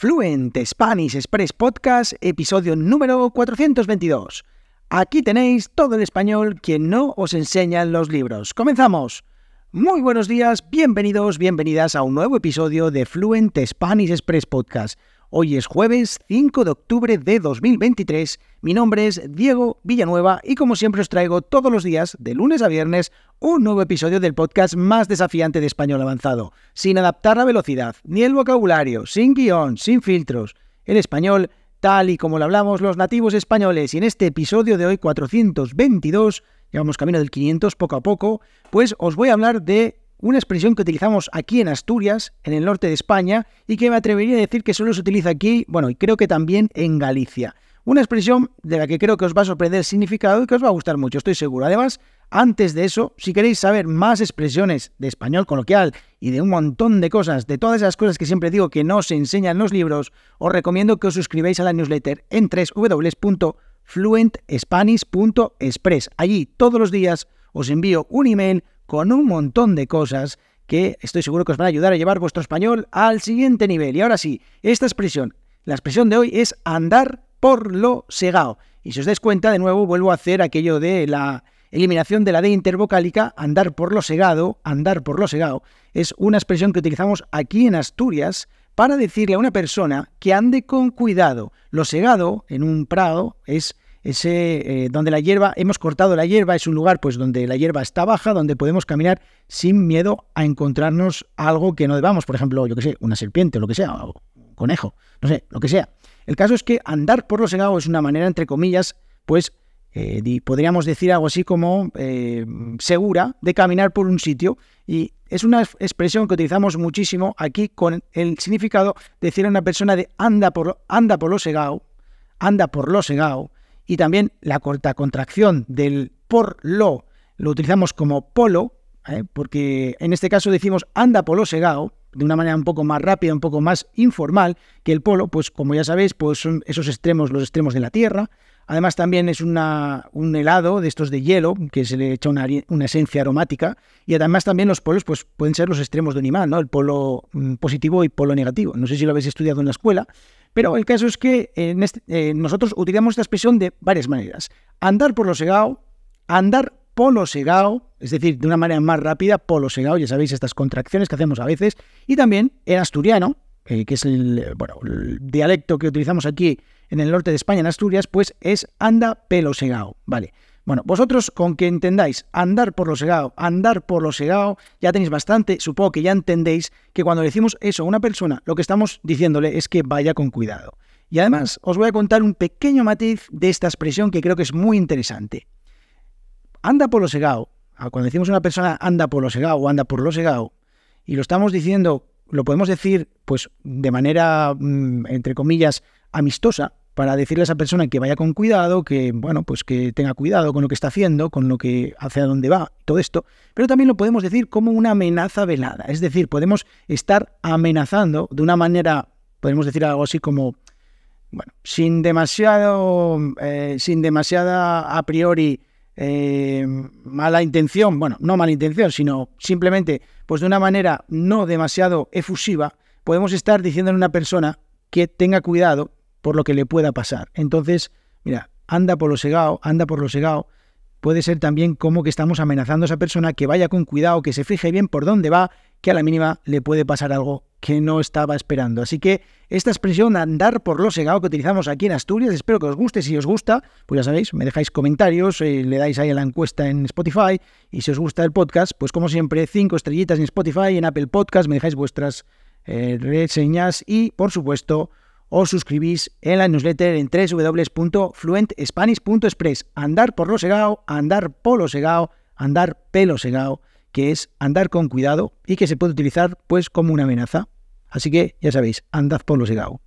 Fluent Spanish Express Podcast, episodio número 422. Aquí tenéis todo el español que no os enseñan los libros. ¡Comenzamos! Muy buenos días, bienvenidos, bienvenidas a un nuevo episodio de Fluent Spanish Express Podcast. Hoy es jueves 5 de octubre de 2023. Mi nombre es Diego Villanueva y como siempre os traigo todos los días, de lunes a viernes, un nuevo episodio del podcast más desafiante de español avanzado, sin adaptar la velocidad, ni el vocabulario, sin guion, sin filtros. El español tal y como lo hablamos los nativos españoles y en este episodio de hoy 422, llevamos camino del 500 poco a poco, pues os voy a hablar de una expresión que utilizamos aquí en Asturias, en el norte de España, y que me atrevería a decir que solo se utiliza aquí, bueno, y creo que también en Galicia. Una expresión de la que creo que os va a sorprender el significado y que os va a gustar mucho, estoy seguro. Además, antes de eso, si queréis saber más expresiones de español coloquial y de un montón de cosas, de todas esas cosas que siempre digo que no se enseñan en los libros, os recomiendo que os suscribáis a la newsletter en www.fluentspanish.express. Allí todos los días os envío un email con un montón de cosas que estoy seguro que os van a ayudar a llevar vuestro español al siguiente nivel. Y ahora sí, esta expresión, la expresión de hoy es andar por lo segado. Y si os dais cuenta, de nuevo vuelvo a hacer aquello de la eliminación de la D intervocálica, andar por lo segado, andar por lo segado, es una expresión que utilizamos aquí en Asturias para decirle a una persona que ande con cuidado. Lo segado en un prado es ese eh, donde la hierba, hemos cortado la hierba, es un lugar pues donde la hierba está baja, donde podemos caminar sin miedo a encontrarnos algo que no debamos, por ejemplo, yo que sé, una serpiente o lo que sea, o un conejo, no sé, lo que sea. El caso es que andar por los segados es una manera, entre comillas, pues eh, podríamos decir algo así como eh, segura de caminar por un sitio y es una expresión que utilizamos muchísimo aquí con el significado de decir a una persona de anda por, anda por lo segado, anda por lo segado, y también la corta contracción del por lo lo utilizamos como polo, ¿eh? porque en este caso decimos anda polo segao, de una manera un poco más rápida, un poco más informal, que el polo, pues como ya sabéis, pues son esos extremos, los extremos de la Tierra. Además también es una, un helado de estos de hielo, que se le echa una, una, esencia aromática. Y además también los polos pues, pueden ser los extremos de un imán, ¿no? El polo mm, positivo y polo negativo. No sé si lo habéis estudiado en la escuela, pero el caso es que este, eh, nosotros utilizamos esta expresión de varias maneras. Andar por lo segado, andar polo segado, es decir, de una manera más rápida, polo segado, ya sabéis estas contracciones que hacemos a veces, y también en asturiano, eh, que es el, bueno, el dialecto que utilizamos aquí en el norte de España, en Asturias, pues es anda pelo segado, ¿vale? Bueno, vosotros con que entendáis andar por lo segado, andar por lo segado, ya tenéis bastante, supongo que ya entendéis que cuando decimos eso a una persona, lo que estamos diciéndole es que vaya con cuidado. Y además os voy a contar un pequeño matiz de esta expresión que creo que es muy interesante. Anda por lo segado, cuando decimos a una persona anda por lo segado o anda por lo segado, y lo estamos diciendo, lo podemos decir pues de manera, mm, entre comillas, amistosa, para decirle a esa persona que vaya con cuidado, que bueno, pues que tenga cuidado con lo que está haciendo, con lo que hacia dónde va, todo esto, pero también lo podemos decir como una amenaza velada, es decir, podemos estar amenazando de una manera, podemos decir algo así como bueno, sin demasiado, eh, sin demasiada a priori eh, mala intención, bueno, no mala intención, sino simplemente, pues de una manera no demasiado efusiva, podemos estar diciendo a una persona que tenga cuidado por lo que le pueda pasar. Entonces, mira, anda por lo segado, anda por lo segado. Puede ser también como que estamos amenazando a esa persona que vaya con cuidado, que se fije bien por dónde va, que a la mínima le puede pasar algo que no estaba esperando. Así que esta expresión andar por lo segado que utilizamos aquí en Asturias, espero que os guste. Si os gusta, pues ya sabéis, me dejáis comentarios, eh, le dais ahí a la encuesta en Spotify. Y si os gusta el podcast, pues como siempre, cinco estrellitas en Spotify, en Apple Podcast, me dejáis vuestras eh, reseñas y, por supuesto, os suscribís en la newsletter en www.fluentspanish.express. Andar por lo segado, andar polo segado, andar pelo segado, que es andar con cuidado y que se puede utilizar pues como una amenaza. Así que ya sabéis, andad por lo segado.